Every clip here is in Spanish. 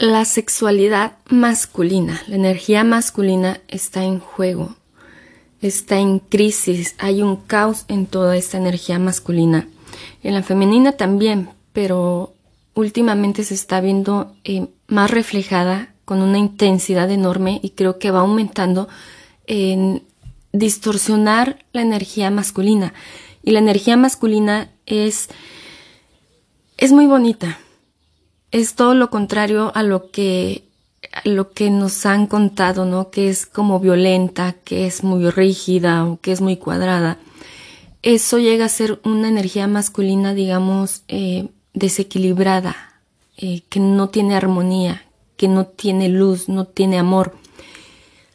la sexualidad masculina, la energía masculina está en juego, está en crisis, hay un caos en toda esta energía masculina. En la femenina también, pero últimamente se está viendo eh, más reflejada con una intensidad enorme y creo que va aumentando en distorsionar la energía masculina. Y la energía masculina es, es muy bonita es todo lo contrario a lo que lo que nos han contado, ¿no? Que es como violenta, que es muy rígida o que es muy cuadrada. Eso llega a ser una energía masculina, digamos, eh, desequilibrada, eh, que no tiene armonía, que no tiene luz, no tiene amor.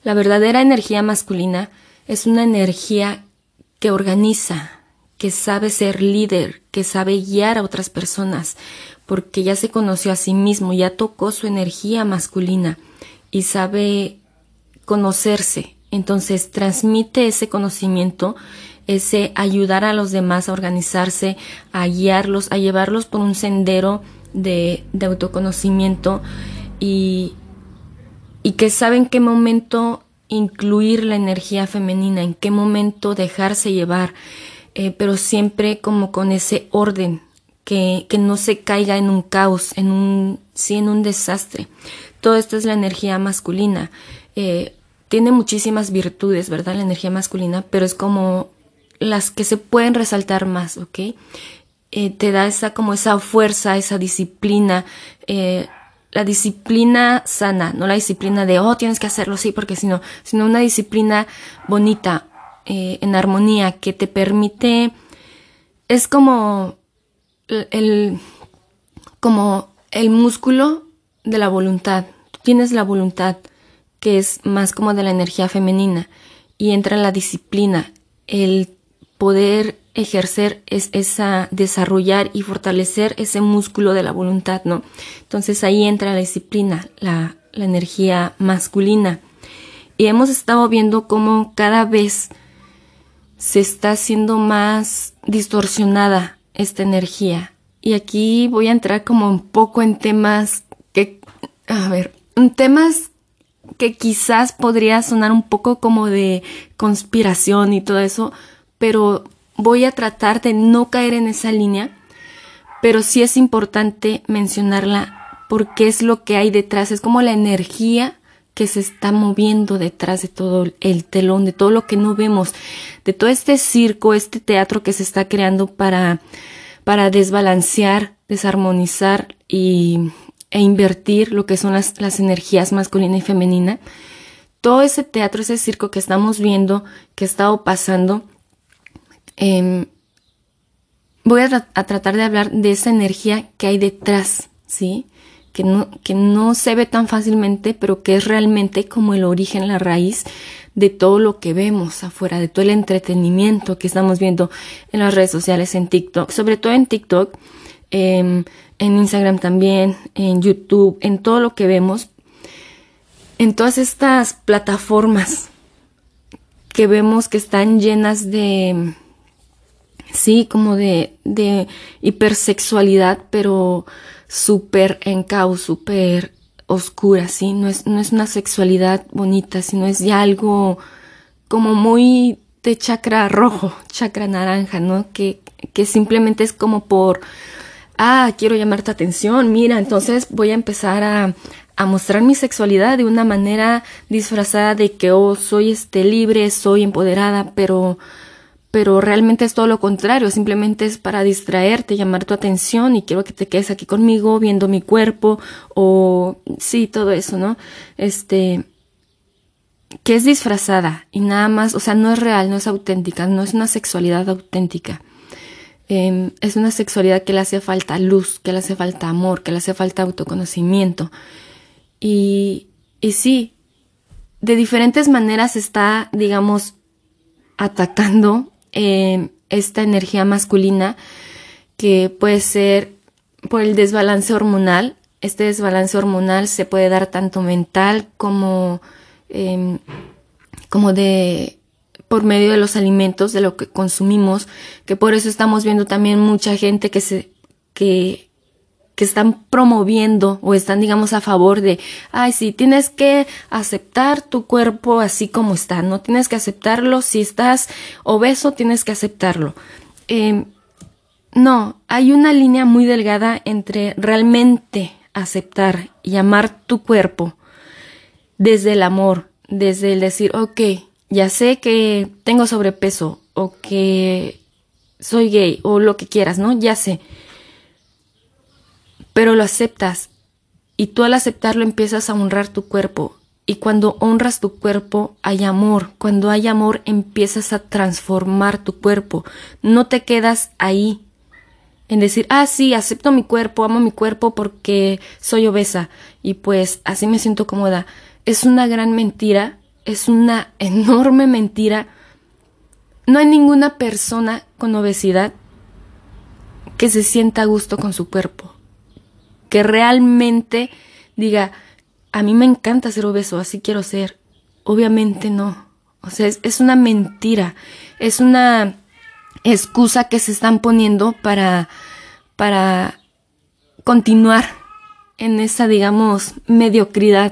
La verdadera energía masculina es una energía que organiza, que sabe ser líder, que sabe guiar a otras personas, porque ya se conoció a sí mismo, ya tocó su energía masculina y sabe conocerse. Entonces transmite ese conocimiento, ese ayudar a los demás a organizarse, a guiarlos, a llevarlos por un sendero de, autoconocimiento y, y que sabe en qué momento incluir la energía femenina, en qué momento dejarse llevar, eh, pero siempre como con ese orden, que, que no se caiga en un caos, en un, sí, en un desastre. Todo esto es la energía masculina. Eh, tiene muchísimas virtudes, ¿verdad? La energía masculina, pero es como las que se pueden resaltar más, ¿ok? Eh, te da esa como esa fuerza, esa disciplina, eh, la disciplina sana, no la disciplina de, oh, tienes que hacerlo, sí, porque sino, sino una disciplina bonita, eh, en armonía, que te permite, es como el, como el músculo de la voluntad. tienes la voluntad, que es más como de la energía femenina, y entra la disciplina, el poder ejercer es esa, desarrollar y fortalecer ese músculo de la voluntad, ¿no? Entonces ahí entra la disciplina, la, la energía masculina. Y hemos estado viendo cómo cada vez se está haciendo más distorsionada esta energía. Y aquí voy a entrar como un poco en temas que, a ver, temas que quizás podría sonar un poco como de conspiración y todo eso, pero voy a tratar de no caer en esa línea, pero sí es importante mencionarla porque es lo que hay detrás, es como la energía que se está moviendo detrás de todo el telón, de todo lo que no vemos, de todo este circo, este teatro que se está creando para, para desbalancear, desarmonizar y, e invertir lo que son las, las energías masculina y femenina. Todo ese teatro, ese circo que estamos viendo, que ha estado pasando, em, voy a, a, tratar de hablar de esa energía que hay detrás, ¿sí? Que no, que no se ve tan fácilmente, pero que es realmente como el origen, la raíz de todo lo que vemos afuera, de todo el entretenimiento que estamos viendo en las redes sociales, en TikTok, sobre todo en TikTok, em, en Instagram también, en YouTube, en todo lo que vemos, en todas estas plataformas que vemos que están llenas de, sí, como de, de hipersexualidad, pero súper en caos, súper oscura, ¿sí? No es, no es una sexualidad bonita, sino es ya algo como muy de chakra rojo, chakra naranja, ¿no? Que, que simplemente es como por, ah, quiero llamar tu atención, mira, entonces voy a empezar a, a mostrar mi sexualidad de una manera disfrazada de que, oh, soy este libre, soy empoderada, pero pero realmente es todo lo contrario, simplemente es para distraerte, llamar tu atención y quiero que te quedes aquí conmigo viendo mi cuerpo o sí, todo eso, ¿no? Este, que es disfrazada y nada más, o sea, no es real, no es auténtica, no es una sexualidad auténtica. Eh, es una sexualidad que le hace falta luz, que le hace falta amor, que le hace falta autoconocimiento. Y, y sí, de diferentes maneras está, digamos, atacando eh, esta energía masculina que puede ser por el desbalance hormonal. Este desbalance hormonal se puede dar tanto mental como, eh, como de por medio de los alimentos, de lo que consumimos, que por eso estamos viendo también mucha gente que se, que que están promoviendo o están, digamos, a favor de, ay, sí, tienes que aceptar tu cuerpo así como está, no tienes que aceptarlo, si estás obeso, tienes que aceptarlo. Em, no, hay una línea muy delgada entre realmente aceptar y amar tu cuerpo desde el amor, desde el decir, ok, ya sé que tengo sobrepeso o que soy gay o lo que quieras, ¿no? Ya sé pero lo aceptas y tú al aceptarlo empiezas a honrar tu cuerpo. Y cuando honras tu cuerpo hay amor. Cuando hay amor empiezas a transformar tu cuerpo. No te quedas ahí en decir, ah, sí, acepto mi cuerpo, amo mi cuerpo porque soy obesa y pues así me siento cómoda. Es una gran mentira, es una enorme mentira. No hay ninguna persona con obesidad que se sienta a gusto con su cuerpo que realmente diga, a mí me encanta ser obeso, así quiero ser. Obviamente no. O sea, es, una mentira, es una excusa que se están poniendo para, para continuar en esa, digamos, mediocridad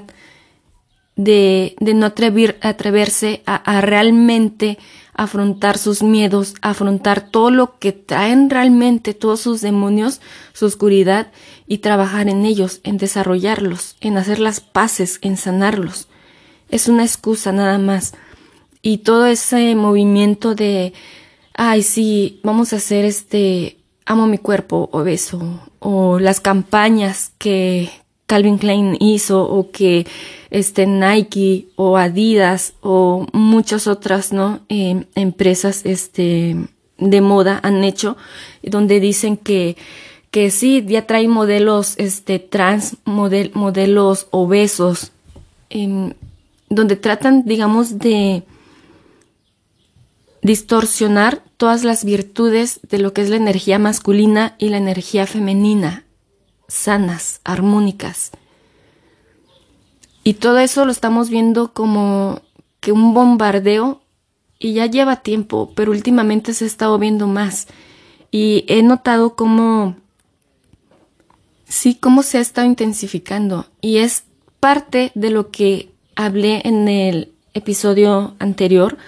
de, de no atrever, atreverse a, a, realmente afrontar sus miedos, afrontar todo lo que traen realmente todos sus demonios, su oscuridad y trabajar en ellos, en desarrollarlos, en hacer las paces, en sanarlos. Es una excusa nada más. Y todo ese movimiento de, ay, sí, vamos a hacer este, amo mi cuerpo obeso, o las campañas que Calvin Klein hizo, o que este Nike, o Adidas, o muchas otras, ¿no? Eh, empresas, este, de moda han hecho, donde dicen que que sí, ya trae modelos este, trans, modelos obesos, em, donde tratan, digamos, de distorsionar todas las virtudes de lo que es la energía masculina y la energía femenina, sanas, armónicas. Y todo eso lo estamos viendo como que un bombardeo y ya lleva tiempo, pero últimamente se ha estado viendo más. Y he notado como Sí, cómo se ha estado intensificando. Y es parte de lo que hablé en el episodio anterior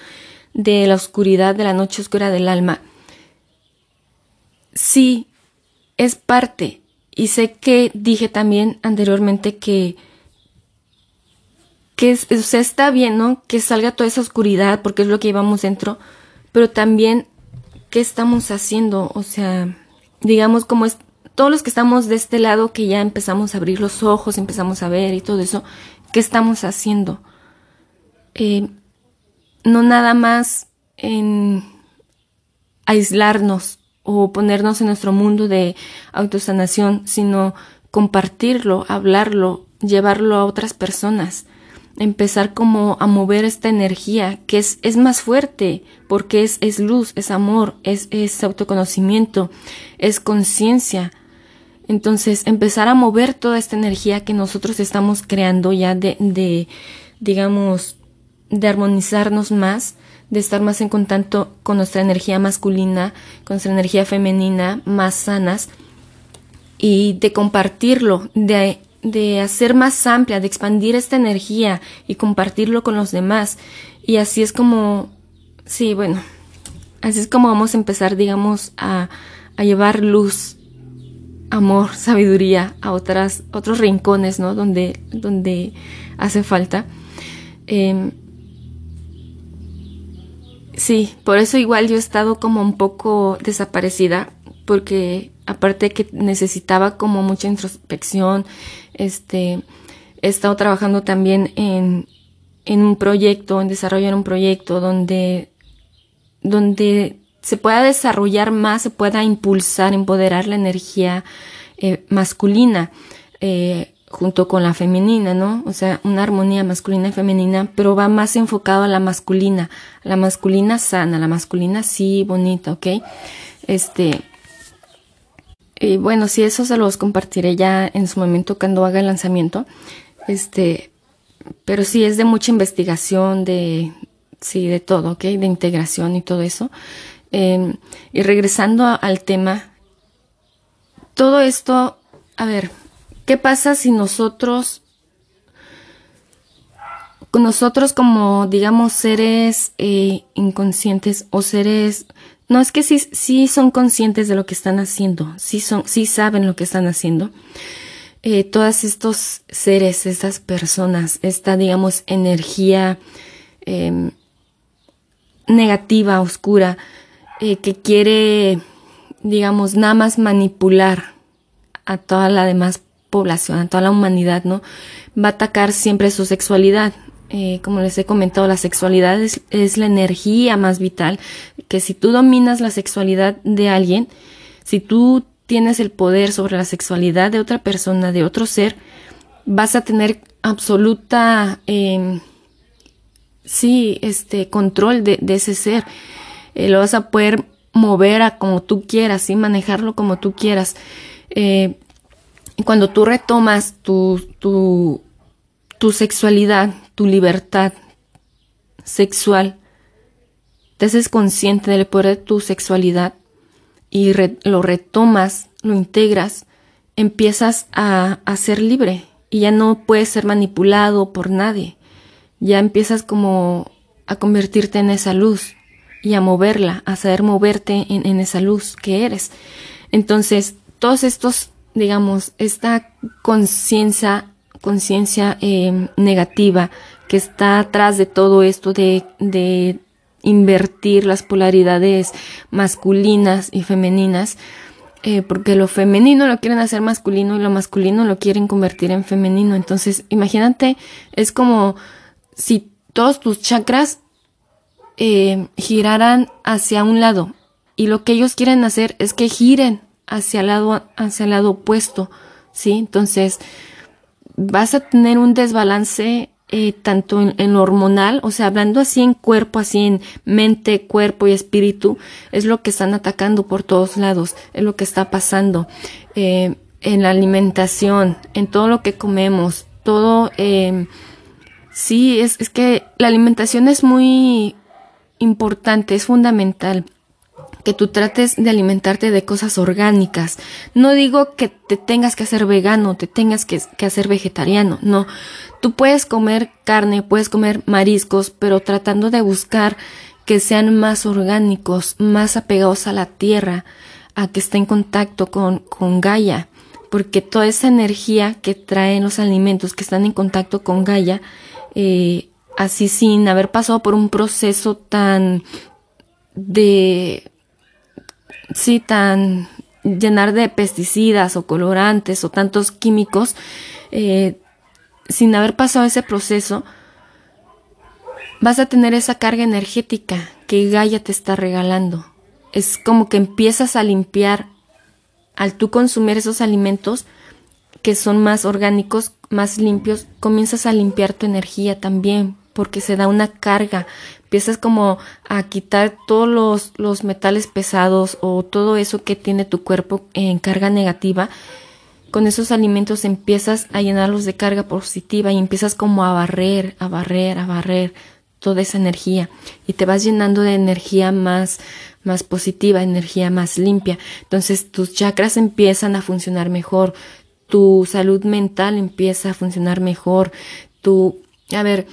de la oscuridad, de la noche oscura del alma. Sí, es parte. Y sé que dije también anteriormente que que o sea, está bien, ¿no? Que salga toda esa oscuridad porque es lo que llevamos dentro, pero también qué estamos haciendo, o sea, digamos como es todos los que estamos de este lado, que ya empezamos a abrir los ojos, empezamos a ver y todo eso, ¿qué estamos haciendo? Eh, no nada más en aislarnos o ponernos en nuestro mundo de autosanación, sino compartirlo, hablarlo, llevarlo a otras personas, empezar como a mover esta energía que es, es más fuerte porque es, es luz, es amor, es, es autoconocimiento, es conciencia, entonces, empezar a mover toda esta energía que nosotros estamos creando ya de, de digamos, de armonizarnos más, de estar más en contacto con nuestra energía masculina, con nuestra energía femenina, más sanas, y de compartirlo, de, de hacer más amplia, de expandir esta energía y compartirlo con los demás. Y así es como, sí, bueno, así es como vamos a empezar, digamos, a, a llevar luz amor, sabiduría a otras, otros rincones, ¿no? Donde, donde hace falta. Em, sí, por eso igual yo he estado como un poco desaparecida, porque aparte que necesitaba como mucha introspección, este, he estado trabajando también en, en un proyecto, en desarrollar un proyecto donde, donde se pueda desarrollar más, se pueda impulsar, empoderar la energía eh, masculina. Eh, junto con la femenina, ¿no? O sea, una armonía masculina y femenina, pero va más enfocado a la masculina, la masculina sana, la masculina sí bonita, ¿ok? Este, y bueno, sí, eso se los compartiré ya en su momento cuando haga el lanzamiento. Este, pero sí es de mucha investigación, de, sí, de todo, ¿ok? De integración y todo eso. Em, y regresando al tema, todo esto a ver, ¿qué pasa si nosotros, nosotros como, digamos, seres eh, inconscientes o seres, no es que sí, son conscientes de lo que están haciendo, sí son, sí saben lo que están haciendo. Eh, todos estos seres, estas personas, esta, digamos, energía em, negativa, oscura, eh, que quiere, digamos, nada más manipular a toda la demás población, a toda la humanidad, ¿no? Va a atacar siempre su sexualidad. Eh, como les he comentado, la sexualidad es, la energía más vital, que si tú dominas la sexualidad de alguien, si tú tienes el poder sobre la sexualidad de otra persona, de otro ser, vas a tener absoluta, eh, sí, este, control de, de ese ser. Eh, lo vas a poder mover a como tú quieras, y manejarlo como tú quieras. Eh, cuando tú retomas tu, tu, tu sexualidad, tu libertad sexual, te haces consciente del poder de tu sexualidad y lo retomas, lo integras, empiezas a, a ser libre y ya no puedes ser manipulado por nadie. Ya empiezas como a convertirte en esa luz y a moverla, a saber moverte en, en esa luz que eres. Entonces, todos estos, digamos, esta conciencia, conciencia eh, negativa que está atrás de todo esto de, de invertir las polaridades masculinas y femeninas, eh, porque lo femenino lo quieren hacer masculino y lo masculino lo quieren convertir en femenino. Entonces, imagínate, es como si todos tus chakras eh, giraran hacia un lado y lo que ellos quieren hacer es que giren hacia el lado, hacia el lado opuesto, ¿sí? Entonces, vas a tener un desbalance eh, tanto en, lo hormonal, o sea, hablando así en cuerpo, así en mente, cuerpo y espíritu, es lo que están atacando por todos lados, es lo que está pasando eh, en la alimentación, en todo lo que comemos, todo, eh, sí, es, es que la alimentación es muy importante, es fundamental que tú trates de alimentarte de cosas orgánicas. No digo que te tengas que hacer vegano, te tengas que, hacer vegetariano, no. Tú puedes comer carne, puedes comer mariscos, pero tratando de buscar que sean más orgánicos, más apegados a la tierra, a que esté en contacto con, con Gaia, porque toda esa energía que traen los alimentos que están en contacto con Gaia, eh, así sin haber pasado por un proceso tan de sí tan llenar de pesticidas o colorantes o tantos químicos eh, sin haber pasado ese proceso vas a tener esa carga energética que Gaia te está regalando. Es como que empiezas a limpiar al tú consumir esos alimentos que son más orgánicos, más limpios, comienzas a limpiar tu energía también, porque se da una carga, empiezas como a quitar todos los, los metales pesados o todo eso que tiene tu cuerpo en carga negativa, con esos alimentos empiezas a llenarlos de carga positiva y empiezas como a barrer, a barrer, a barrer toda esa energía y te vas llenando de energía más más positiva, energía más limpia. Entonces tus chakras empiezan a funcionar mejor, tu salud mental empieza a funcionar mejor, tu a ver,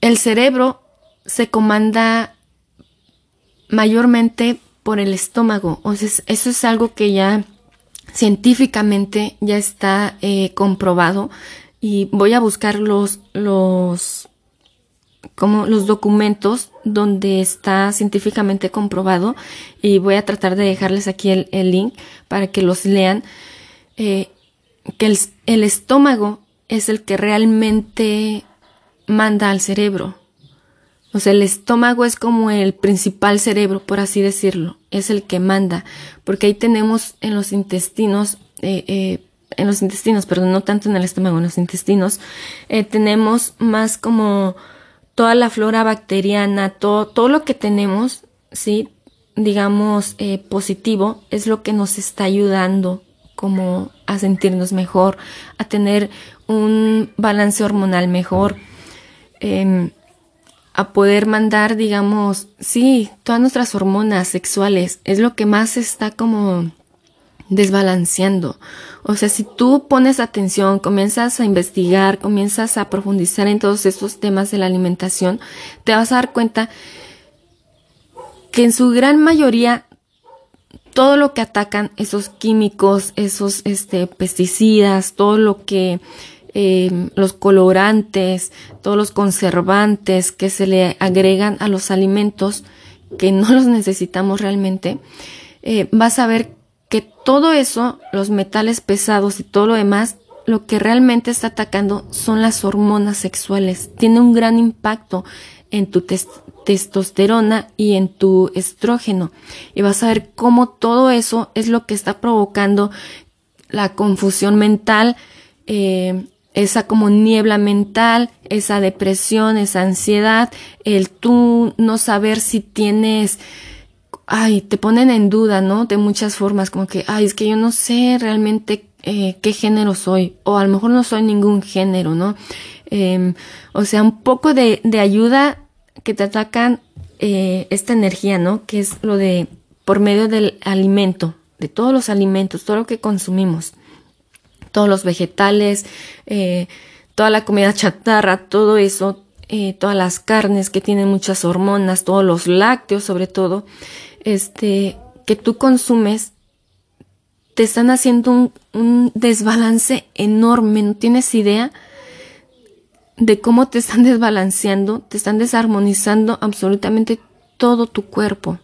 el cerebro se comanda mayormente por el estómago. O eso es algo que ya científicamente ya está eh, comprobado y voy a buscar los, los, como los documentos donde está científicamente comprobado y voy a tratar de dejarles aquí el, el link para que los lean. Eh, que el, el estómago es el que realmente manda al cerebro. O sea, el estómago es como el principal cerebro, por así decirlo, es el que manda, porque ahí tenemos en los intestinos, eh, eh, en los intestinos, perdón, no tanto en el estómago, en los intestinos, eh, tenemos más como toda la flora bacteriana, todo, todo lo que tenemos, sí, digamos, eh, positivo, es lo que nos está ayudando como a sentirnos mejor, a tener un balance hormonal mejor eh, a poder mandar, digamos, sí, todas nuestras hormonas sexuales. Es lo que más está como desbalanceando. O sea, si tú pones atención, comienzas a investigar, comienzas a profundizar en todos estos temas de la alimentación, te vas a dar cuenta que en su gran mayoría todo lo que atacan esos químicos, esos este, pesticidas, todo lo que eh, los colorantes, todos los conservantes que se le agregan a los alimentos que no los necesitamos realmente, eh, vas a ver que todo eso, los metales pesados y todo lo demás, lo que realmente está atacando son las hormonas sexuales. Tiene un gran impacto en tu testosterona y en tu estrógeno. Y vas a ver cómo todo eso es lo que está provocando la confusión mental, eh, esa como niebla mental, esa depresión, esa ansiedad, el tú no saber si tienes, ay, te ponen en duda, ¿no? De muchas formas, como que, ay, es que yo no sé realmente eh, qué género soy, o a lo mejor no soy ningún género, ¿no? Em, o sea, un poco de, de ayuda que te atacan eh, esta energía, ¿no? Que es lo de por medio del alimento, de todos los alimentos, todo lo que consumimos todos los vegetales, eh, toda la comida chatarra, todo eso, eh, todas las carnes que tienen muchas hormonas, todos los lácteos sobre todo, este, que tú consumes, te están haciendo un, un desbalance enorme, no tienes idea de cómo te están desbalanceando, te están desarmonizando absolutamente todo tu cuerpo,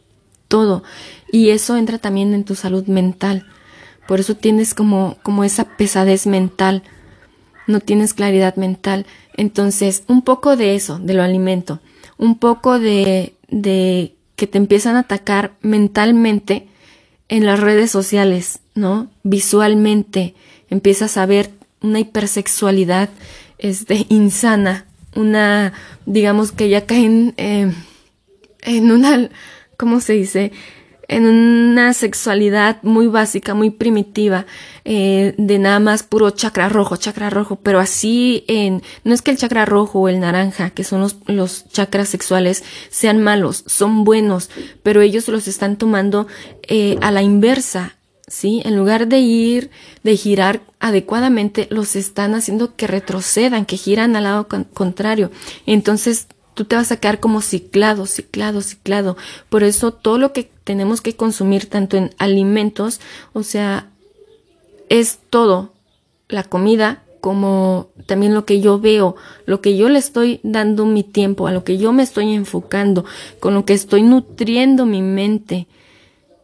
todo. Y eso entra también en tu salud mental. Por eso tienes como, como esa pesadez mental, no tienes claridad mental. Entonces, un poco de eso, de lo alimento, un poco de, de que te empiezan a atacar mentalmente en las redes sociales, ¿no? Visualmente empiezas a ver una hipersexualidad este, insana, una, digamos que ya caen eh, en una, ¿cómo se dice? En una sexualidad muy básica, muy primitiva, eh, de nada más puro chakra rojo, chakra rojo, pero así en, no es que el chakra rojo o el naranja, que son los, los chakras sexuales, sean malos, son buenos, pero ellos los están tomando eh, a la inversa, ¿sí? En lugar de ir, de girar adecuadamente, los están haciendo que retrocedan, que giran al lado contrario. Entonces, tú te vas a quedar como ciclado, ciclado, ciclado. Por eso todo lo que tenemos que consumir, tanto en alimentos, o sea, es todo, la comida, como también lo que yo veo, lo que yo le estoy dando mi tiempo, a lo que yo me estoy enfocando, con lo que estoy nutriendo mi mente,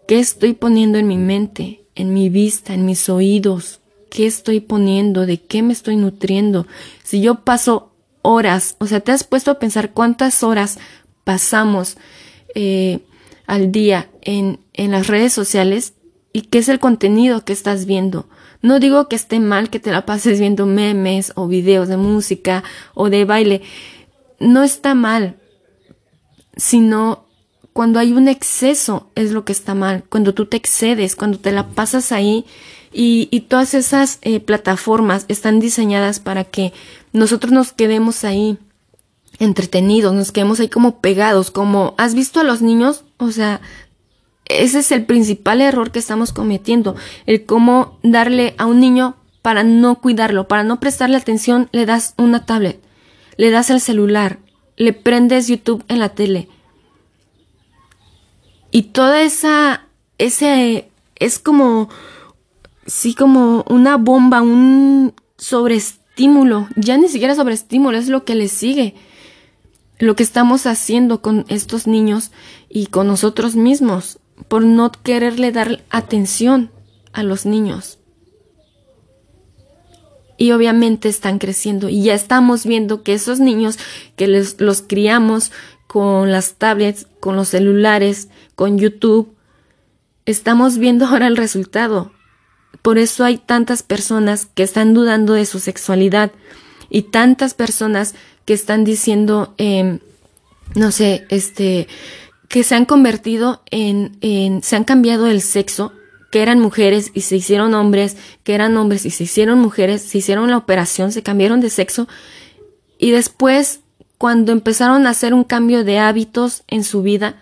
qué estoy poniendo en mi mente, en mi vista, en mis oídos, qué estoy poniendo, de qué me estoy nutriendo. Si yo paso horas, o sea, te has puesto a pensar cuántas horas pasamos eh, al día en, en las redes sociales y qué es el contenido que estás viendo. No digo que esté mal que te la pases viendo memes o videos de música o de baile. No está mal, sino cuando hay un exceso es lo que está mal, cuando tú te excedes, cuando te la pasas ahí y, y todas esas eh, plataformas están diseñadas para que nosotros nos quedemos ahí entretenidos, nos quedemos ahí como pegados, como has visto a los niños, o sea, ese es el principal error que estamos cometiendo, el cómo darle a un niño para no cuidarlo, para no prestarle atención, le das una tablet, le das el celular, le prendes YouTube en la tele. Y toda esa, ese, es como, sí, como una bomba, un sobreestímulo estímulo, ya ni siquiera sobre estímulo, es lo que le sigue. Lo que estamos haciendo con estos niños y con nosotros mismos por no quererle dar atención a los niños. Y obviamente están creciendo y ya estamos viendo que esos niños que les, los criamos con las tablets, con los celulares, con YouTube, estamos viendo ahora el resultado. Por eso hay tantas personas que están dudando de su sexualidad y tantas personas que están diciendo, eh, no sé, este, que se han convertido en, en, se han cambiado el sexo, que eran mujeres y se hicieron hombres, que eran hombres y se hicieron mujeres, se hicieron la operación, se cambiaron de sexo. Y después, cuando empezaron a hacer un cambio de hábitos en su vida,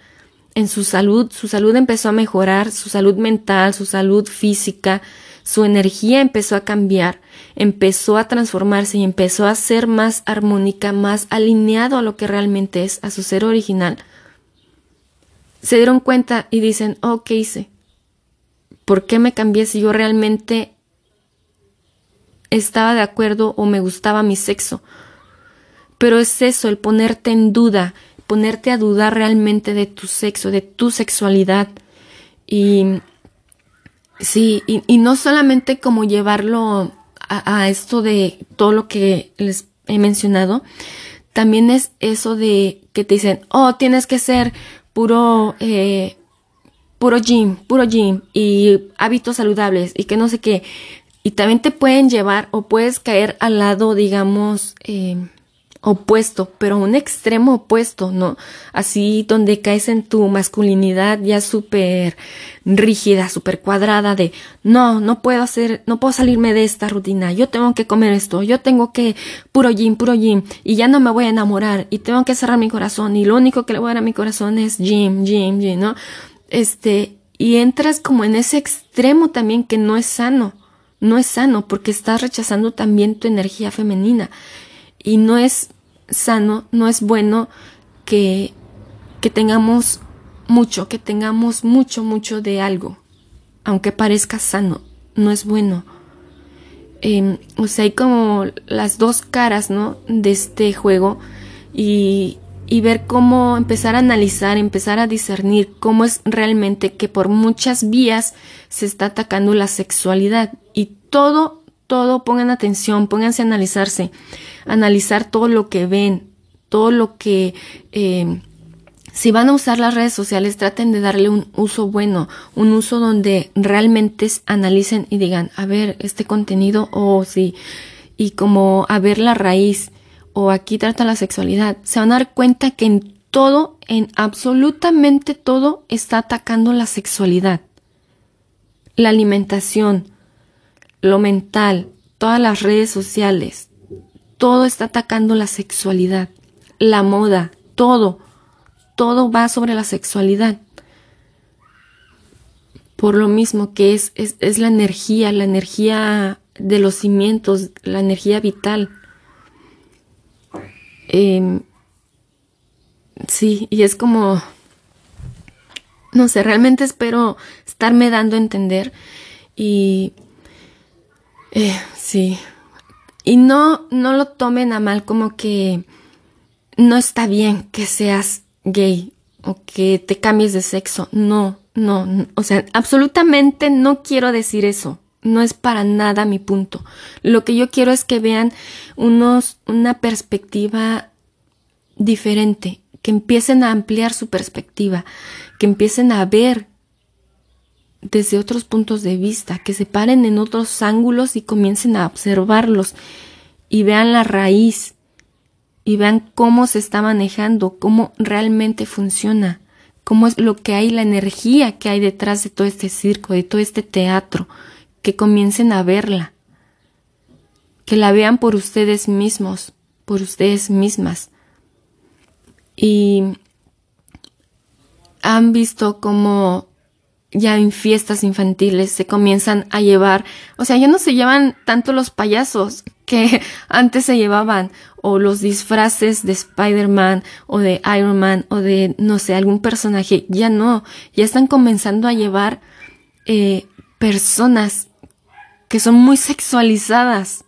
en su salud, su salud empezó a mejorar, su salud mental, su salud física, su energía empezó a cambiar, empezó a transformarse y empezó a ser más armónica, más alineado a lo que realmente es, a su ser original. Se dieron cuenta y dicen, oh, ¿qué hice? ¿Por qué me cambié si yo realmente estaba de acuerdo o me gustaba mi sexo? Pero es eso, el ponerte en duda, ponerte a dudar realmente de tu sexo, de tu sexualidad. Y sí, y, no solamente como llevarlo a, esto de todo lo que les he mencionado, también es eso de que te dicen, oh, tienes que ser puro, eh, puro gym, puro gym y hábitos saludables y que no sé qué. Y también te pueden llevar o puedes caer al lado, digamos, eh, opuesto, pero un extremo opuesto, ¿no? Así donde caes en tu masculinidad ya súper rígida, súper cuadrada de, no, no puedo hacer, no puedo salirme de esta rutina, yo tengo que comer esto, yo tengo que, puro gym, puro gym, y ya no me voy a enamorar, y tengo que cerrar mi corazón, y lo único que le voy a dar a mi corazón es gym, gym, gym, ¿no? Este, y entras como en ese extremo también que no es sano, no es sano porque estás rechazando también tu energía femenina y no es sano, no es bueno que, que tengamos mucho, que tengamos mucho, mucho de algo, aunque parezca sano, no es bueno. Em, o sea, hay como las dos caras, ¿no? De este juego y, y ver cómo empezar a analizar, empezar a discernir cómo es realmente que por muchas vías se está atacando la sexualidad y todo, todo, pongan atención, pónganse a analizarse analizar todo lo que ven, todo lo que... Eh, si van a usar las redes sociales, traten de darle un uso bueno, un uso donde realmente analicen y digan, a ver, este contenido, o sí, y como a ver la raíz, o aquí trata la sexualidad, se van a dar cuenta que en todo, en absolutamente todo, está atacando la sexualidad. La alimentación, lo mental, todas las redes sociales, todo está atacando la sexualidad, la moda, todo, todo va sobre la sexualidad. Por lo mismo que es, es, la energía, la energía de los cimientos, la energía vital. Em, sí, y es como, no sé, realmente espero estarme dando a entender y eh, sí, y no, no lo tomen a mal como que no está bien que seas gay o que te cambies de sexo. No, no, o sea, absolutamente no quiero decir eso. No es para nada mi punto. Lo que yo quiero es que vean unos, una perspectiva diferente, que empiecen a ampliar su perspectiva, que empiecen a ver desde otros puntos de vista, que se paren en otros ángulos y comiencen a observarlos y vean la raíz y vean cómo se está manejando, cómo realmente funciona, cómo es lo que hay, la energía que hay detrás de todo este circo, de todo este teatro, que comiencen a verla, que la vean por ustedes mismos, por ustedes mismas. Y han visto cómo ya en fiestas infantiles se comienzan a llevar, o sea, ya no se llevan tanto los payasos que antes se llevaban, o los disfraces de Spider-Man o de Iron Man o de, no sé, algún personaje, ya no, ya están comenzando a llevar eh, personas que son muy sexualizadas,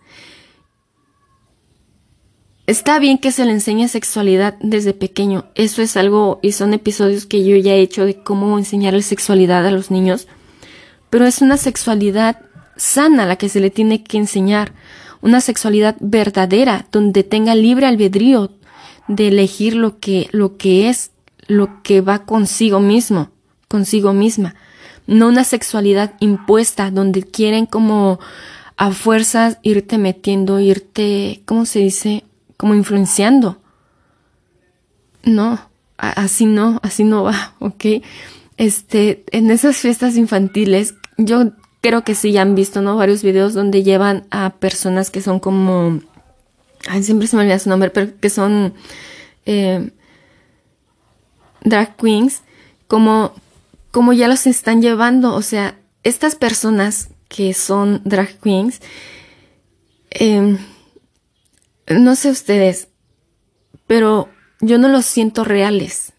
Está bien que se le enseñe sexualidad desde pequeño. Eso es algo y son episodios que yo ya he hecho de cómo enseñarle sexualidad a los niños. Pero es una sexualidad sana la que se le tiene que enseñar. Una sexualidad verdadera, donde tenga libre albedrío de elegir lo que, lo que es, lo que va consigo mismo, consigo misma. No una sexualidad impuesta, donde quieren como a fuerzas irte metiendo, irte, ¿cómo se dice? Como influenciando. No, así no, así no va, ¿ok? Este, en esas fiestas infantiles, yo creo que sí ya han visto, ¿no? Varios videos donde llevan a personas que son como, ay, siempre se me olvida su nombre, pero que son eh, drag queens como, como ya los están llevando. O sea, estas personas que son drag queens, em, no sé ustedes, pero yo no los siento reales.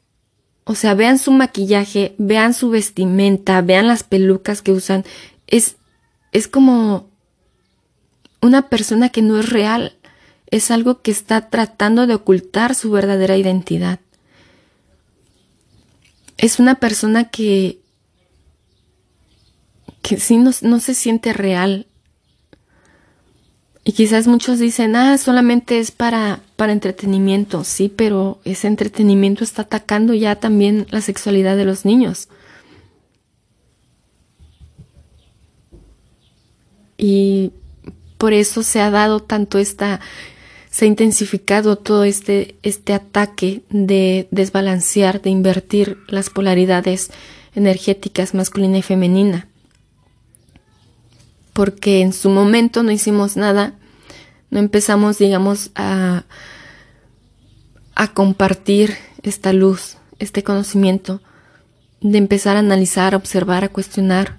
O sea, vean su maquillaje, vean su vestimenta, vean las pelucas que usan. Es, es como una persona que no es real. Es algo que está tratando de ocultar su verdadera identidad. Es una persona que, que sí no, no se siente real. Y quizás muchos dicen, ah, solamente es para, para entretenimiento. Sí, pero ese entretenimiento está atacando ya también la sexualidad de los niños. Y por eso se ha dado tanto esta, se ha intensificado todo este, este ataque de desbalancear, de invertir las polaridades energéticas masculina y femenina porque en su momento no hicimos nada, no empezamos, digamos, a, a compartir esta luz, este conocimiento, de empezar a analizar, a observar, a cuestionar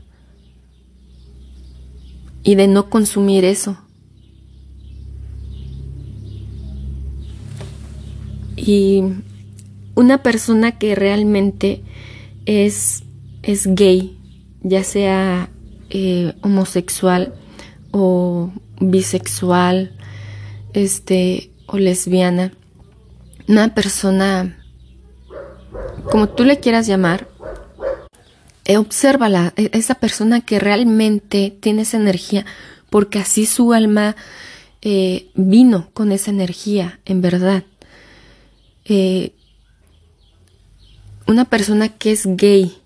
y de no consumir eso. Y una persona que realmente es, es gay, ya sea eh, homosexual o bisexual, este, o lesbiana, una persona, como tú le quieras llamar, eh, obsérvala, e, esa persona que realmente tiene esa energía, porque así su alma eh, vino con esa energía, en verdad. una persona que es gay,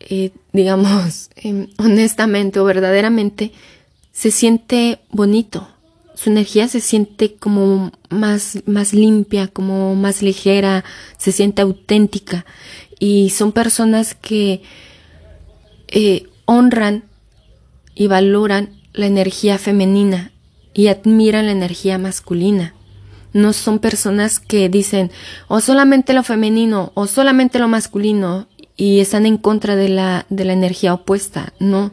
eh, digamos, em, honestamente o verdaderamente, se siente bonito. Su energía se siente como más, más limpia, como más ligera, se siente auténtica. Y son personas que eh, honran y valoran la energía femenina y admiran la energía masculina. No son personas que dicen o solamente lo femenino o solamente lo masculino y están en contra de la, de la energía opuesta, ¿no?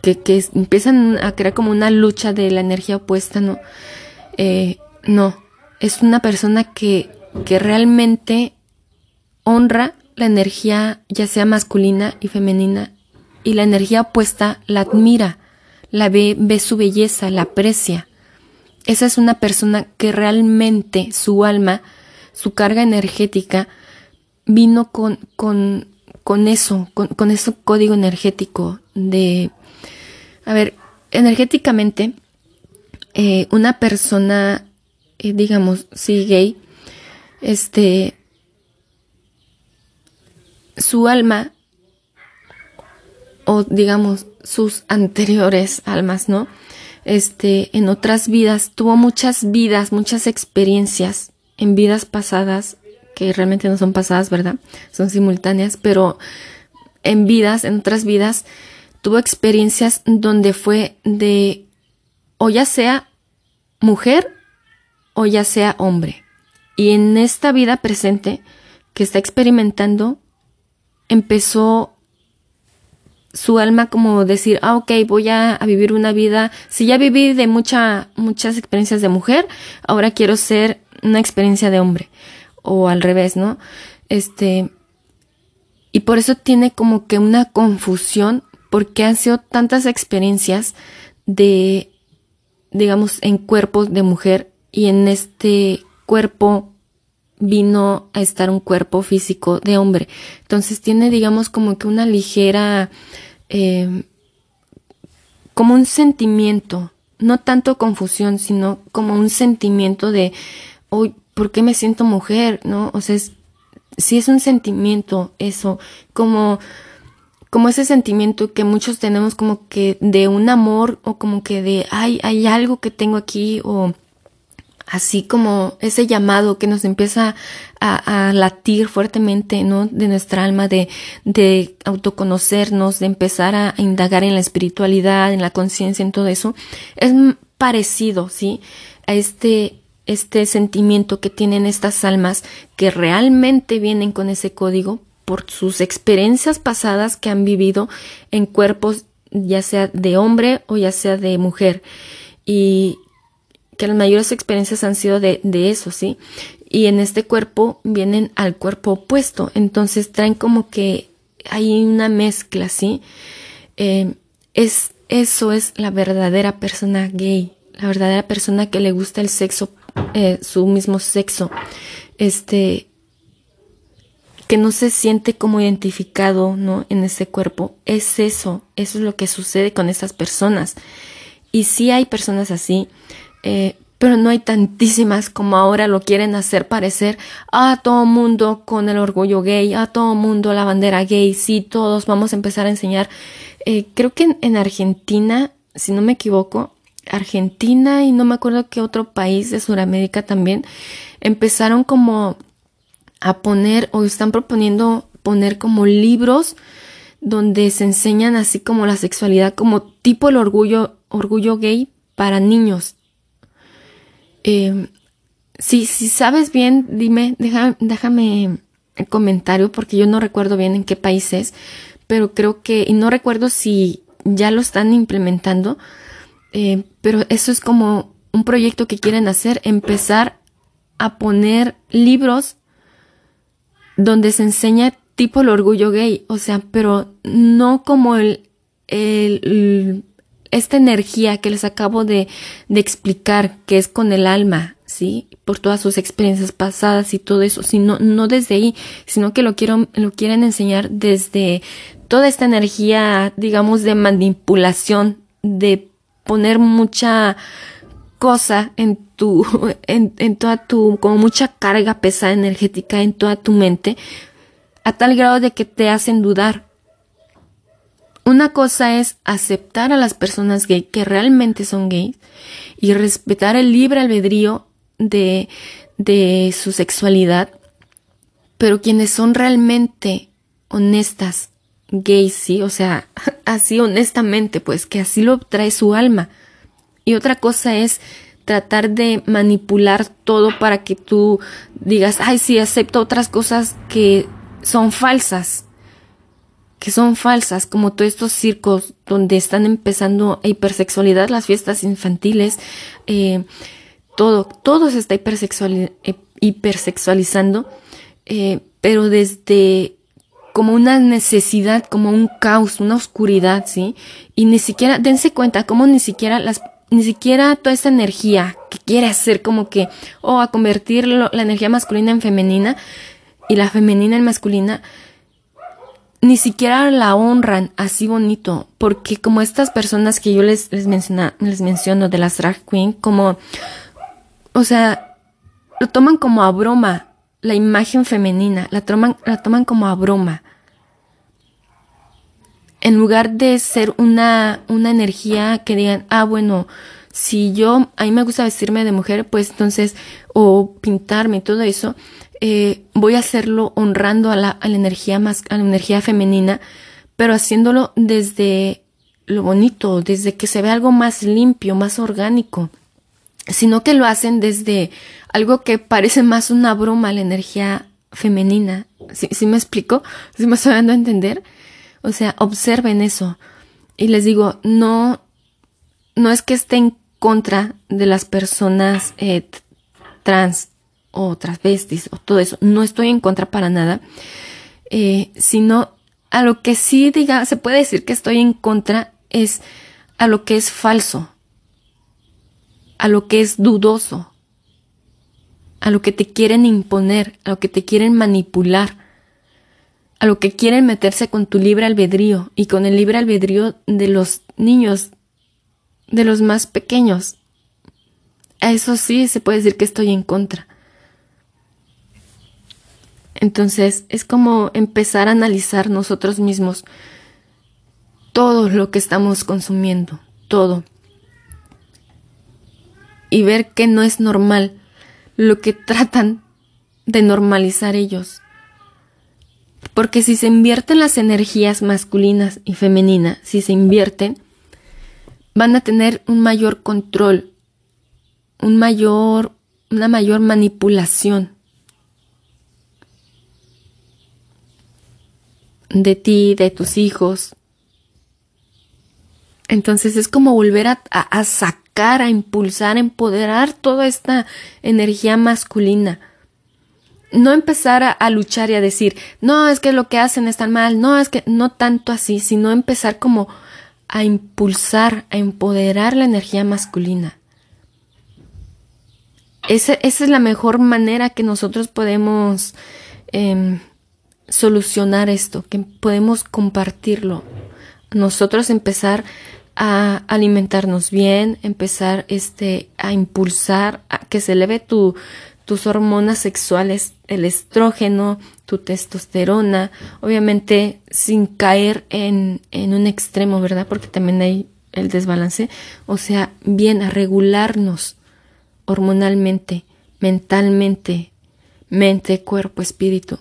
Que, que empiezan a crear como una lucha de la energía opuesta, ¿no? Eh, no, es una persona que, que realmente honra la energía ya sea masculina y femenina y la energía opuesta la admira, la ve, ve su belleza, la aprecia. Esa es una persona que realmente su alma, su carga energética, vino con, con, con eso, con, con ese código energético de, a ver, energéticamente, eh, una persona, eh, digamos, sí, gay, este, su alma, o digamos, sus anteriores almas, ¿no? Este, en otras vidas, tuvo muchas vidas, muchas experiencias en vidas pasadas que realmente no son pasadas, ¿verdad? Son simultáneas, pero en vidas, en otras vidas, tuvo experiencias donde fue de o ya sea mujer o ya sea hombre. Y en esta vida presente que está experimentando, empezó su alma como decir, ah, ok, voy a, vivir una vida, si ya viví de mucha, muchas experiencias de mujer, ahora quiero ser una experiencia de hombre o al revés, ¿no? Este, y por eso tiene como que una confusión porque han sido tantas experiencias de, digamos, en cuerpos de mujer y en este cuerpo vino a estar un cuerpo físico de hombre. Entonces tiene, digamos, como que una ligera, eh, como un sentimiento, no tanto confusión, sino como un sentimiento de, hoy ¿por qué me siento mujer? ¿No? O sea, si es un sentimiento eso, como, como ese sentimiento que muchos tenemos como que de un amor o como que de, ay, hay algo que tengo aquí o así como ese llamado que nos empieza a, latir fuertemente, ¿no? De nuestra alma, de, de autoconocernos, de empezar a, indagar en la espiritualidad, en la conciencia, en todo eso, es parecido, ¿sí? A este, este sentimiento que tienen estas almas que realmente vienen con ese código por sus experiencias pasadas que han vivido en cuerpos ya sea de hombre o ya sea de mujer. Y que las mayores experiencias han sido de, de eso, ¿sí? Y en este cuerpo vienen al cuerpo opuesto. Entonces traen como que hay una mezcla, ¿sí? Eh, es, eso es la verdadera persona gay, la verdadera persona que le gusta el sexo, eh, su mismo sexo, este, que no se siente como identificado, ¿no? En ese cuerpo, es eso, eso es lo que sucede con esas personas. Y sí hay personas así, eh, pero no hay tantísimas como ahora lo quieren hacer parecer a todo mundo con el orgullo gay, a todo mundo la bandera gay, sí, todos vamos a empezar a enseñar. Eh, creo que en, Argentina, si no me equivoco, Argentina y no me acuerdo qué otro país de Sudamérica también, empezaron como a poner o están proponiendo poner como libros donde se enseñan así como la sexualidad, como tipo el orgullo, orgullo gay para niños. Eh, si, sabes bien, dime, déjame el comentario porque yo no recuerdo bien en qué país es, pero creo que, y no recuerdo si ya lo están implementando, eh, pero eso es como un proyecto que quieren hacer, empezar a poner libros donde se enseña tipo el orgullo gay, o sea, pero no como el, el, esta energía que les acabo de, de, explicar, que es con el alma, ¿sí? Por todas sus experiencias pasadas y todo eso, sino, no desde ahí, sino que lo, quiero, lo quieren enseñar desde toda esta energía, digamos, de manipulación, de poner mucha cosa en tu, en, en toda tu, como mucha carga pesada energética en toda tu mente, a tal grado de que te hacen dudar. Una cosa es aceptar a las personas gay que realmente son gays y respetar el libre albedrío de, de su sexualidad, pero quienes son realmente honestas, sí, o sea, así honestamente, pues que así lo trae su alma. Y otra cosa es tratar de manipular todo para que tú digas, ay, sí, acepto otras cosas que son falsas que son falsas, como todos estos circos donde están empezando hipersexualidad, las fiestas infantiles, eh, todo, todo se está hipersexual, eh, hipersexualizando, eh, pero desde como una necesidad, como un caos, una oscuridad, ¿sí? Y ni siquiera, dense cuenta, como ni siquiera las, ni siquiera toda esa energía que quiere hacer como que, o a convertir la energía masculina en femenina y la femenina en masculina, ni siquiera la honran así bonito, porque como estas personas que yo les, les, menciona, les menciono de las drag queen, como, o sea, lo toman como a broma, la imagen femenina, la toman, la toman como a broma. En lugar de ser una, una energía que digan, ah, bueno, si yo, a mí me gusta vestirme de mujer, pues entonces, o pintarme y todo eso, eh, voy a hacerlo honrando a la, a la energía más, a la energía femenina, pero haciéndolo desde lo bonito, desde que se ve algo más limpio, más orgánico, sino que lo hacen desde algo que parece más una broma la energía femenina. ¿Sí, me explico? ¿Sí me estoy dando a entender? O sea, observen eso. Y les digo, no, no es que esté en contra de las personas eh, trans, o transvestis o todo eso. No estoy en contra para nada, eh, sino a lo que sí diga, se puede decir que estoy en contra es a lo que es falso, a lo que es dudoso, a lo que te quieren imponer, a lo que te quieren manipular, a lo que quieren meterse con tu libre albedrío y con el libre albedrío de los niños, de los más pequeños. A eso sí se puede decir que estoy en contra. Entonces es como empezar a analizar nosotros mismos todo lo que estamos consumiendo, todo. Y ver que no es normal lo que tratan de normalizar ellos. Porque si se invierten las energías masculinas y femeninas, si se invierten, van a tener un mayor control, un mayor, una mayor manipulación de ti, de tus hijos. Entonces es como volver a, sacar, a impulsar, a empoderar toda esta energía masculina. No empezar a, luchar y a decir, no, es que lo que hacen está mal, no, es que no tanto así, sino empezar como a impulsar, a empoderar la energía masculina. Esa, esa es la mejor manera que nosotros podemos em, solucionar esto, que podemos compartirlo. Nosotros empezar a alimentarnos bien, empezar este a impulsar a que se eleve tu, tus hormonas sexuales, el estrógeno, tu testosterona, obviamente sin caer en, en un extremo, ¿verdad? Porque también hay el desbalance, o sea, bien a regularnos hormonalmente, mentalmente, mente, cuerpo, espíritu.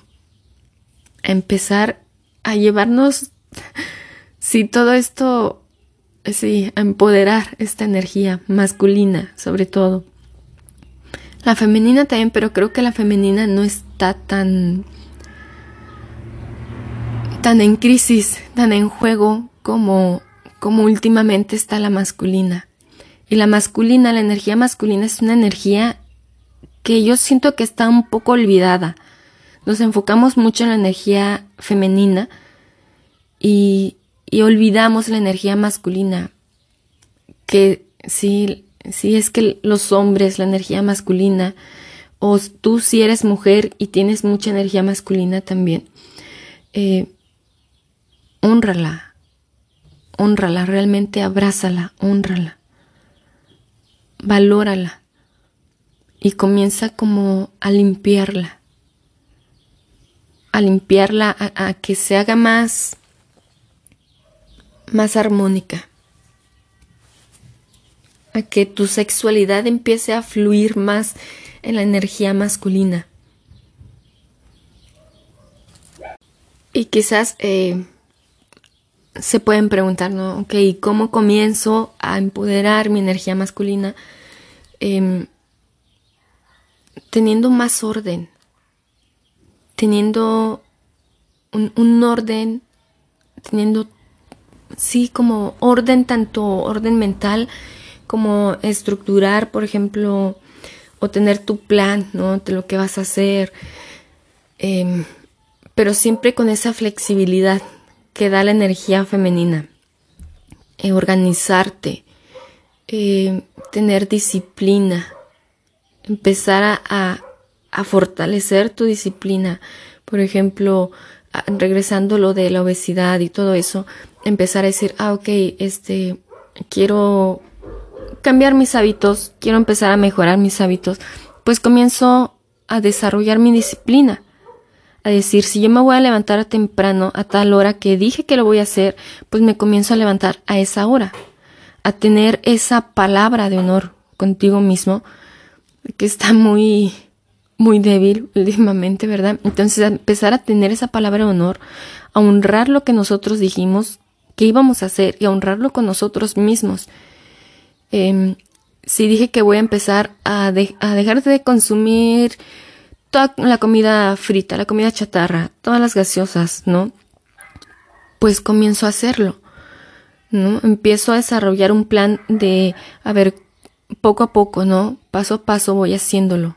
A empezar a llevarnos, si todo esto, sí, a empoderar esta energía masculina, sobre todo. La femenina también, pero creo que la femenina no está tan tan en crisis, tan en juego como como últimamente está la masculina. Y la masculina, la energía masculina es una energía que yo siento que está un poco olvidada. Nos enfocamos mucho en la energía femenina y, y olvidamos la energía masculina. Que sí, sí es que los hombres, la energía masculina, o tú si eres mujer y tienes mucha energía masculina también, eh, honrala, honrala, realmente abrázala, honrala valórala y comienza como a limpiarla, a limpiarla, a, que se haga más, más armónica, a que tu sexualidad empiece a fluir más en la energía masculina. Y quizás eh, se pueden preguntar, ¿no? Ok, ¿cómo comienzo a empoderar mi energía masculina? Em, teniendo más orden, teniendo un, un, orden, teniendo, sí, como orden, tanto orden mental como estructurar, por ejemplo, o tener tu plan, ¿no? De lo que vas a hacer, eh, pero siempre con esa flexibilidad, que da la energía femenina. Eh, organizarte, eh, tener disciplina, empezar a, a, fortalecer tu disciplina. Por ejemplo, regresando lo de la obesidad y todo eso, empezar a decir, ah, ok, este, quiero cambiar mis hábitos, quiero empezar a mejorar mis hábitos, pues comienzo a desarrollar mi disciplina. A decir, si yo me voy a levantar temprano a tal hora que dije que lo voy a hacer, pues me comienzo a levantar a esa hora, a tener esa palabra de honor contigo mismo, que está muy, muy débil últimamente, ¿verdad? Entonces, empezar a tener esa palabra de honor, a honrar lo que nosotros dijimos que íbamos a hacer y a honrarlo con nosotros mismos. Eh, si dije que voy a empezar a, a dejar de consumir toda la comida frita, la comida chatarra, todas las gaseosas, ¿no? Pues comienzo a hacerlo, ¿no? Empiezo a desarrollar un plan de, a ver, poco a poco, ¿no? Paso a paso voy haciéndolo.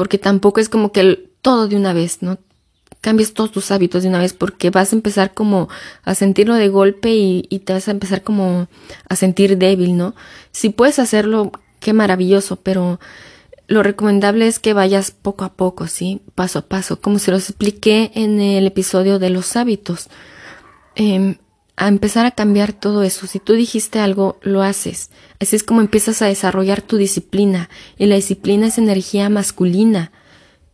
Porque tampoco es como que todo de una vez, ¿no? Cambies todos tus hábitos de una vez porque vas a empezar como a sentirlo de golpe y, te vas a empezar como a sentir débil, ¿no? Si puedes hacerlo, qué maravilloso, pero lo recomendable es que vayas poco a poco, ¿sí? Paso a paso, como se los expliqué en el episodio de los hábitos. Em, a empezar a cambiar todo eso. Si tú dijiste algo, lo haces. Así es como empiezas a desarrollar tu disciplina. Y la disciplina es energía masculina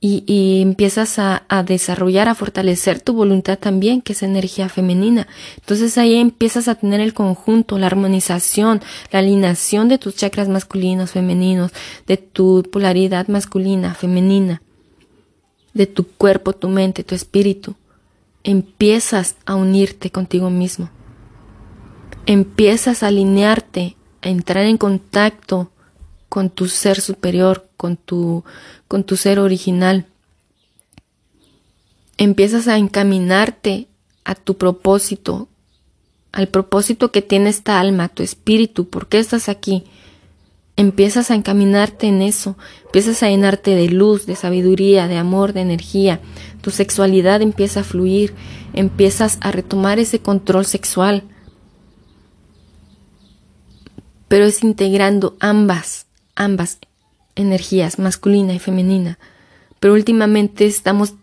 y, empiezas a, desarrollar, a fortalecer tu voluntad también, que es energía femenina. Entonces ahí empiezas a tener el conjunto, la armonización, la alineación de tus chakras masculinos, femeninos, de tu polaridad masculina, femenina, de tu cuerpo, tu mente, tu espíritu. Empiezas a unirte contigo mismo. Empiezas a alinearte, a entrar en contacto con tu ser superior, con tu, con tu ser original. Empiezas a encaminarte a tu propósito, al propósito que tiene esta alma, tu espíritu, ¿por qué estás aquí? Empiezas a encaminarte en eso, empiezas a llenarte de luz, de sabiduría, de amor, de energía. Tu sexualidad empieza a fluir, empiezas a retomar ese control sexual. Pero es integrando ambas, ambas energías, masculina y femenina. Pero últimamente estamos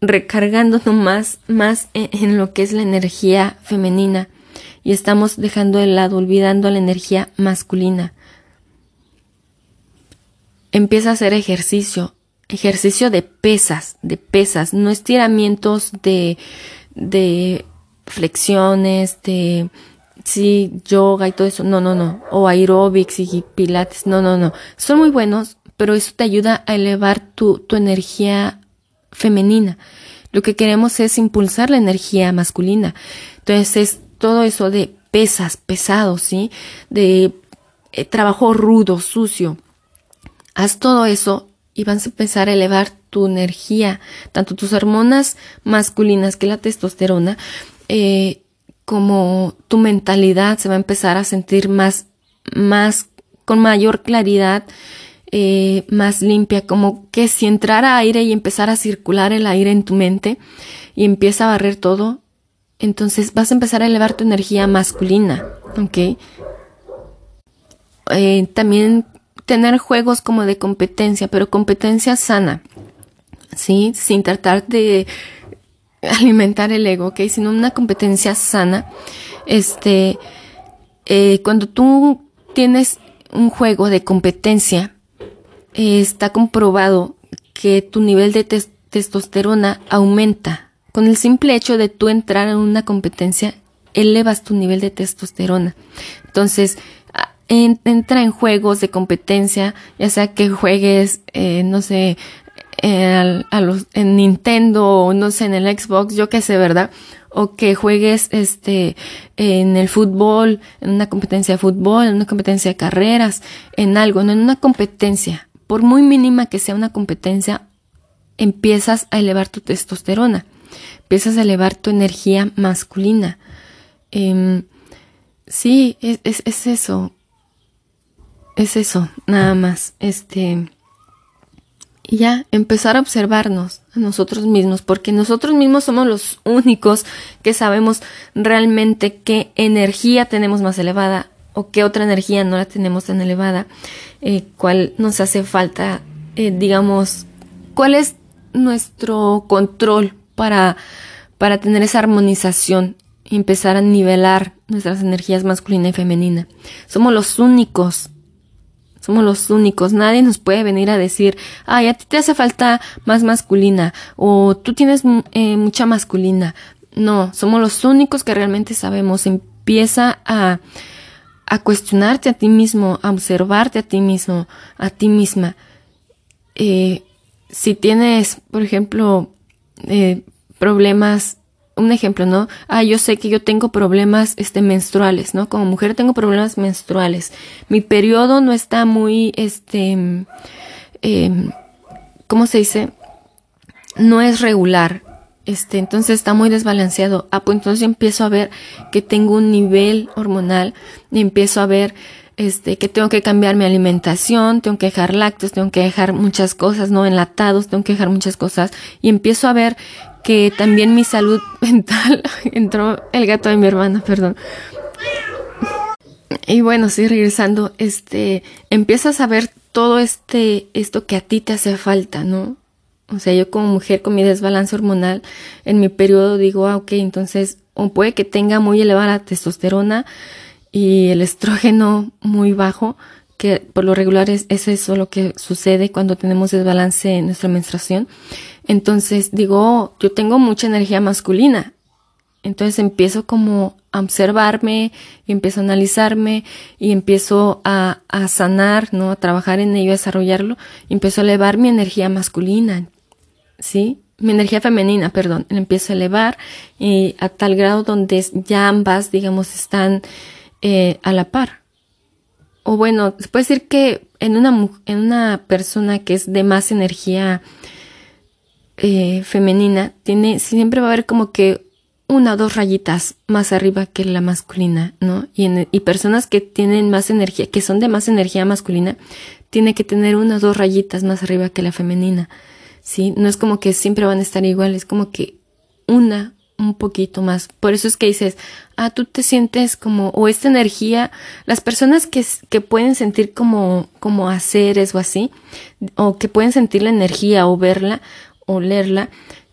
recargándonos más, más en, en lo que es la energía femenina y estamos dejando de lado, olvidando la energía masculina empieza a hacer ejercicio, ejercicio de pesas, de pesas, no estiramientos de, de flexiones, de sí, yoga y todo eso, no, no, no, o aerobics y pilates, no, no, no, son muy buenos, pero eso te ayuda a elevar tu, tu energía femenina. Lo que queremos es impulsar la energía masculina. Entonces es todo eso de pesas, pesados, ¿sí? De eh, trabajo rudo, sucio. Haz todo eso y vas a empezar a elevar tu energía, tanto tus hormonas masculinas, que la testosterona, eh, como tu mentalidad se va a empezar a sentir más, más, con mayor claridad, eh, más limpia, como que si entrara aire y empezara a circular el aire en tu mente y empieza a barrer todo, entonces vas a empezar a elevar tu energía masculina, ¿ok? Eh, también tener juegos como de competencia, pero competencia sana, ¿sí? Sin tratar de alimentar el ego, ¿ok? Sino una competencia sana. Este, eh, cuando tú tienes un juego de competencia, eh, está comprobado que tu nivel de testosterona aumenta. Con el simple hecho de tú entrar en una competencia, elevas tu nivel de testosterona. Entonces, entra en juegos de competencia, ya sea que juegues, eh, no sé, eh, a los, en Nintendo o no sé, en el Xbox, yo qué sé, ¿verdad? O que juegues este en el fútbol, en una competencia de fútbol, en una competencia de carreras, en algo, no en una competencia. Por muy mínima que sea una competencia, empiezas a elevar tu testosterona, empiezas a elevar tu energía masculina. Eh, sí, es, es, es eso es eso, nada más. Este. Y ya, empezar a observarnos a nosotros mismos, porque nosotros mismos somos los únicos que sabemos realmente qué energía tenemos más elevada o qué otra energía no la tenemos tan elevada, eh, cuál nos hace falta, eh, digamos, cuál es nuestro control para, para tener esa armonización empezar a nivelar nuestras energías masculina y femenina. Somos los únicos somos los únicos. Nadie nos puede venir a decir, ay, a ti te hace falta más masculina o tú tienes eh, mucha masculina. No, somos los únicos que realmente sabemos. Empieza a, a cuestionarte a ti mismo, a observarte a ti mismo, a ti misma. Eh, si tienes, por ejemplo, eh, problemas un ejemplo, ¿no? Ah, yo sé que yo tengo problemas este, menstruales, ¿no? Como mujer tengo problemas menstruales. Mi periodo no está muy, este, eh, ¿cómo se dice? No es regular. Este, entonces está muy desbalanceado. Ah, pues entonces empiezo a ver que tengo un nivel hormonal y empiezo a ver este, que tengo que cambiar mi alimentación, tengo que dejar lácteos, tengo que dejar muchas cosas, no enlatados, tengo que dejar muchas cosas y empiezo a ver que también mi salud mental entró el gato de mi hermana, perdón. Y bueno, sí, regresando, este, empiezas a ver todo este, esto que a ti te hace falta, ¿no? O sea, yo como mujer con mi desbalance hormonal en mi periodo digo, ah, ok, entonces, o puede que tenga muy elevada testosterona y el estrógeno muy bajo, que por lo regular es, es eso lo que sucede cuando tenemos desbalance en nuestra menstruación. Entonces digo, yo tengo mucha energía masculina. Entonces empiezo como a observarme y empiezo a analizarme y empiezo a, a sanar, ¿no? A trabajar en ello, a desarrollarlo. Y empiezo a elevar mi energía masculina, ¿sí? Mi energía femenina, perdón. La empiezo a elevar y a tal grado donde ya ambas, digamos, están eh, a la par. O bueno, se puede decir que en una, en una persona que es de más energía eh, femenina, tiene, siempre va a haber como que una o dos rayitas más arriba que la masculina, ¿no? Y, y personas que tienen más energía, que son de más energía masculina, tiene que tener una o dos rayitas más arriba que la femenina, ¿sí? No es como que siempre van a estar igual, es como que una un poquito más. Por eso es que dices, ah, tú te sientes como, o esta energía, las personas que, que pueden sentir como, como haceres o así, o que pueden sentir la energía o verla, o leerla,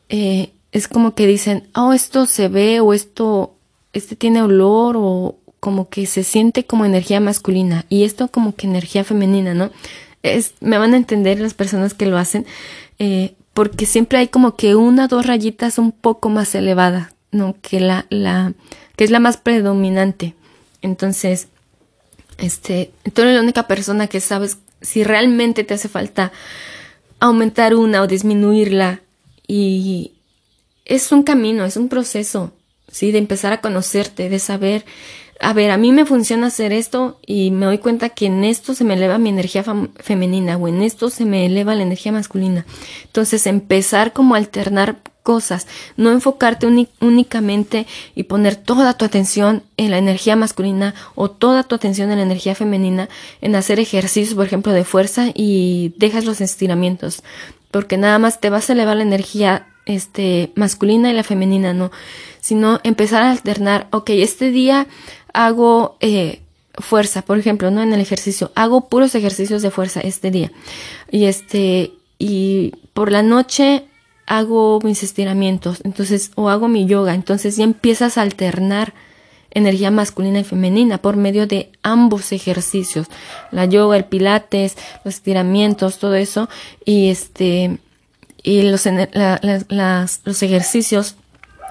eh, es como que dicen, oh, esto se ve o esto, este tiene olor o como que se siente como energía masculina y esto como que energía femenina, ¿no? Es, me van a entender las personas que lo hacen, eh, porque siempre hay como que una o dos rayitas un poco más elevada, ¿no? Que la, la, que es la más predominante. Entonces, este, tú eres la única persona que sabes si realmente te hace falta aumentar una o disminuirla y, es un camino, es un proceso, ¿sí? De empezar a conocerte, de saber, a ver, a mí me funciona hacer esto y me doy cuenta que en esto se me eleva mi energía femenina o en esto se me eleva la energía masculina. Entonces, empezar como a alternar cosas, no enfocarte únicamente y poner toda tu atención en la energía masculina o toda tu atención en la energía femenina, en hacer ejercicios, por ejemplo, de fuerza y dejas los estiramientos, porque nada más te vas a elevar la energía este, masculina y la femenina, no, sino empezar a alternar, ok, este día hago eh, fuerza, por ejemplo, ¿no? En el ejercicio, hago puros ejercicios de fuerza este día, y este, y por la noche hago mis estiramientos, entonces, o hago mi yoga, entonces ya empiezas a alternar energía masculina y femenina por medio de ambos ejercicios, la yoga, el pilates, los estiramientos, todo eso, y este, y los, los ejercicios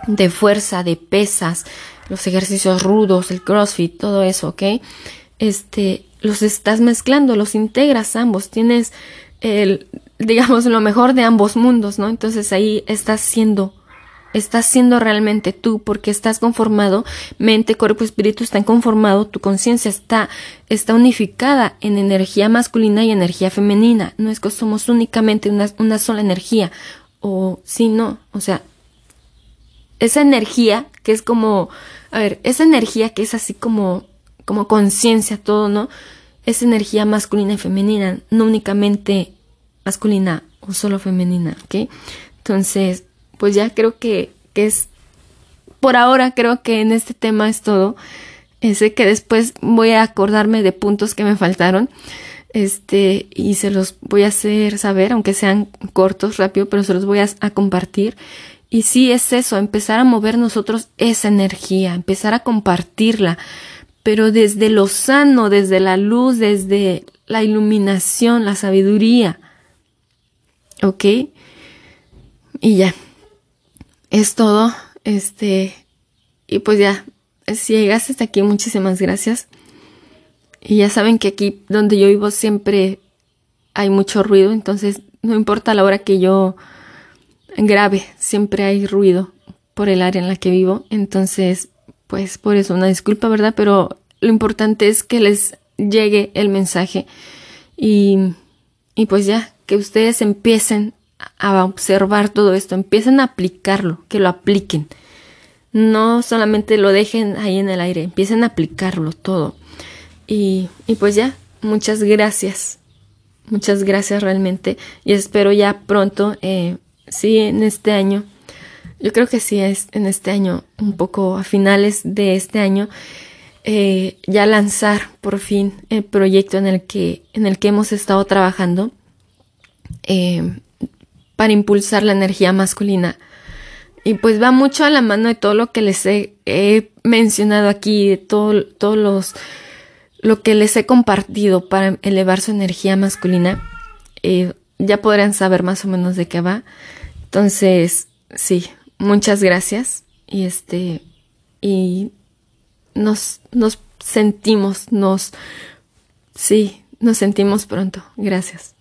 de fuerza, de pesas, los ejercicios rudos, el crossfit, todo eso, ¿ok? Este, los estás mezclando, los integras ambos, tienes el, digamos, lo mejor de ambos mundos, ¿no? Entonces ahí estás siendo estás siendo realmente tú porque estás conformado, mente, cuerpo, espíritu están conformado, tu conciencia está, está unificada en energía masculina y energía femenina. No es que somos únicamente una, una sola energía. O sí, no. O sea, esa energía que es como, a ver, esa energía que es así como, como conciencia, todo, ¿no? Es energía masculina y femenina, no únicamente masculina o solo femenina, ¿ok? Entonces, pues ya creo que, es, por ahora creo que en este tema es todo. Sé que después voy a acordarme de puntos que me faltaron. Este, y se los voy a hacer saber, aunque sean cortos, rápido, pero se los voy a, a compartir. Y sí es eso, empezar a mover nosotros esa energía, empezar a compartirla, pero desde lo sano, desde la luz, desde la iluminación, la sabiduría. ¿Ok? Y ya, es todo. Este, y pues ya, si llegaste hasta aquí, muchísimas gracias. Y ya saben que aquí donde yo vivo siempre hay mucho ruido, entonces no importa la hora que yo grabe, siempre hay ruido por el área en la que vivo. Entonces, pues por eso una disculpa, ¿verdad? Pero lo importante es que les llegue el mensaje y, y pues ya, que ustedes empiecen a observar todo esto, empiecen a aplicarlo, que lo apliquen. No solamente lo dejen ahí en el aire, empiecen a aplicarlo todo. Y, y pues ya, muchas gracias. Muchas gracias realmente. Y espero ya pronto, eh, sí, en este año. Yo creo que sí es en este año, un poco a finales de este año, eh, ya lanzar por fin el proyecto en el que, en el que hemos estado trabajando. Eh, para impulsar la energía masculina. Y pues va mucho a la mano de todo lo que les he, mencionado aquí, de todo, los, lo que les he compartido para elevar su energía masculina. Eh, ya podrán saber más o menos de qué va. Entonces, sí, muchas gracias. Y este, y nos, nos sentimos, nos, sí, nos sentimos pronto. Gracias.